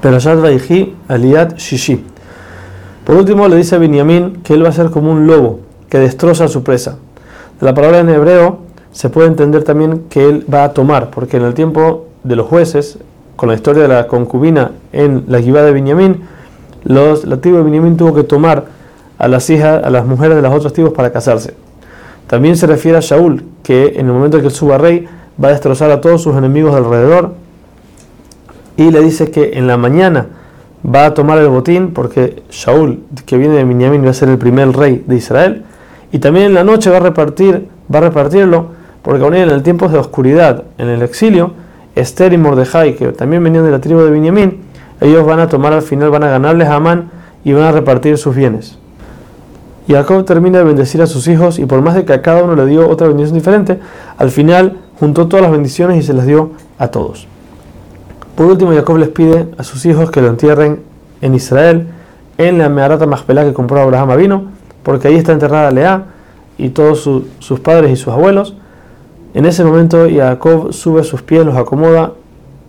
Perashat Vaihi Aliat Shishi. Por último, le dice a Binyamin que él va a ser como un lobo que destroza a su presa. De la palabra en hebreo se puede entender también que él va a tomar, porque en el tiempo de los jueces, con la historia de la concubina en la Gibá de Binyamin, los, la tribu de Binyamin tuvo que tomar a las hijas, a las mujeres de las otras tribus para casarse. También se refiere a Shaul, que en el momento en que él suba rey, va a destrozar a todos sus enemigos alrededor y le dice que en la mañana va a tomar el botín porque Shaul, que viene de Binyamin, va a ser el primer rey de Israel y también en la noche va a repartir, va a repartirlo porque aún en el tiempo de oscuridad, en el exilio, Esther y Mordejai, que también venían de la tribu de Binyamin, ellos van a tomar al final, van a ganarles a Amán y van a repartir sus bienes. Jacob termina de bendecir a sus hijos y por más de que a cada uno le dio otra bendición diferente, al final juntó todas las bendiciones y se las dio a todos. Por último, Jacob les pide a sus hijos que lo entierren en Israel, en la Meharata Machpelah que compró Abraham vino, porque ahí está enterrada Lea y todos sus padres y sus abuelos. En ese momento, Jacob sube sus pies, los acomoda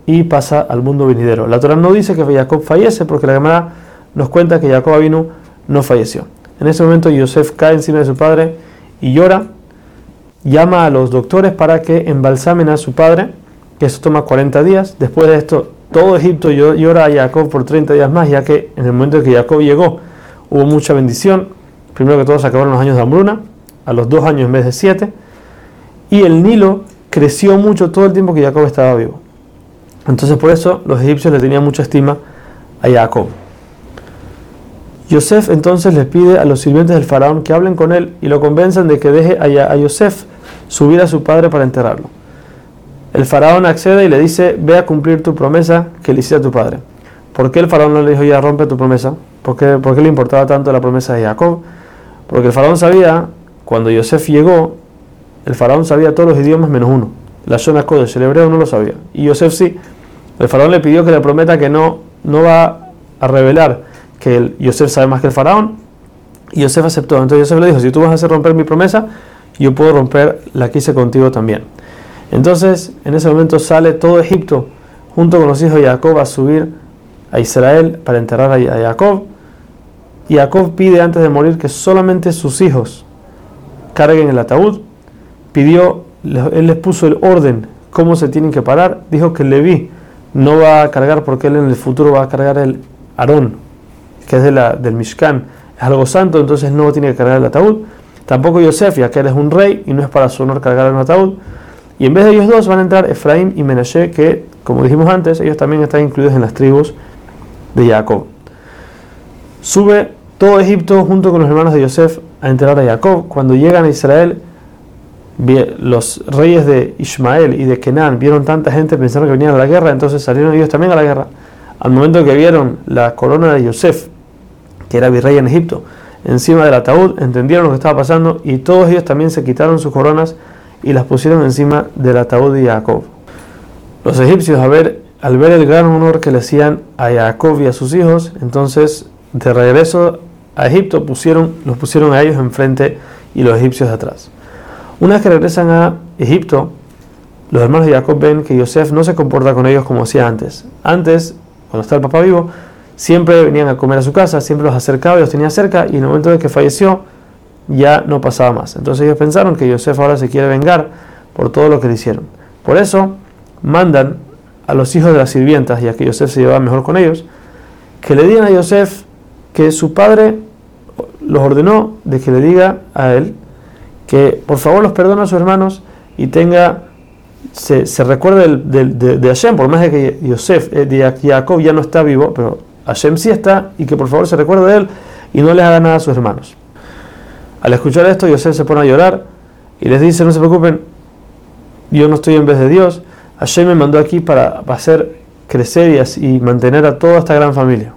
y pasa al mundo venidero. La Torah no dice que Jacob fallece, porque la Gemara nos cuenta que Jacob vino no falleció. En ese momento, Yosef cae encima de su padre y llora. Llama a los doctores para que embalsamen a su padre que eso toma 40 días. Después de esto, todo Egipto llora a Jacob por 30 días más, ya que en el momento en que Jacob llegó hubo mucha bendición. Primero que todo se acabaron los años de hambruna, a los dos años en vez de siete. Y el Nilo creció mucho todo el tiempo que Jacob estaba vivo. Entonces por eso los egipcios le tenían mucha estima a Jacob. Yosef entonces les pide a los sirvientes del faraón que hablen con él y lo convenzan de que deje a Yosef subir a su padre para enterrarlo. El faraón accede y le dice, ve a cumplir tu promesa que le hiciste a tu padre. ¿Por qué el faraón no le dijo, ya rompe tu promesa? ¿Por qué, ¿Por qué, le importaba tanto la promesa de Jacob? Porque el faraón sabía, cuando Yosef llegó, el faraón sabía todos los idiomas menos uno. La zona Kodesh, el hebreo no lo sabía. Y Yosef sí. El faraón le pidió que le prometa que no, no va a revelar que el, Yosef sabe más que el faraón. Y Yosef aceptó. Entonces Yosef le dijo, si tú vas a hacer romper mi promesa, yo puedo romper la que hice contigo también. Entonces, en ese momento sale todo Egipto junto con los hijos de Jacob a subir a Israel para enterrar a Jacob. Y Jacob pide antes de morir que solamente sus hijos carguen el ataúd. Pidió, él les puso el orden, cómo se tienen que parar. Dijo que Leví no va a cargar porque él en el futuro va a cargar el Aarón, que es de la, del Mishkan. Es algo santo, entonces no tiene que cargar el ataúd. Tampoco Yosef, ya que él es un rey y no es para su honor cargar el ataúd. Y en vez de ellos dos van a entrar Efraín y Menashe, que, como dijimos antes, ellos también están incluidos en las tribus de Jacob. Sube todo Egipto junto con los hermanos de Yosef a enterrar a Jacob. Cuando llegan a Israel, los reyes de Ismael y de Kenan vieron tanta gente pensando que venían a la guerra, entonces salieron ellos también a la guerra. Al momento que vieron la corona de Yosef, que era virrey en Egipto, encima del ataúd, entendieron lo que estaba pasando y todos ellos también se quitaron sus coronas y las pusieron encima del ataúd de Jacob. Los egipcios, al ver, al ver el gran honor que le hacían a Jacob y a sus hijos, entonces de regreso a Egipto pusieron, los pusieron a ellos enfrente y los egipcios atrás. Una vez que regresan a Egipto, los hermanos de Jacob ven que Yosef no se comporta con ellos como hacía antes. Antes, cuando estaba el papá vivo, siempre venían a comer a su casa, siempre los acercaba y los tenía cerca, y en el momento de que falleció, ya no pasaba más. Entonces ellos pensaron que Yosef ahora se quiere vengar por todo lo que le hicieron. Por eso mandan a los hijos de las sirvientas, ya que Yosef se llevaba mejor con ellos, que le digan a Yosef que su padre los ordenó de que le diga a él que por favor los perdone a sus hermanos y tenga, se, se recuerde de, de, Hashem, por más de que Yosef, eh, de Jacob ya no está vivo, pero Hashem sí está, y que por favor se recuerde de él y no les haga nada a sus hermanos. Al escuchar esto, Yosef se pone a llorar y les dice, no se preocupen, yo no estoy en vez de Dios, Hashem me mandó aquí para hacer crecer y, y mantener a toda esta gran familia.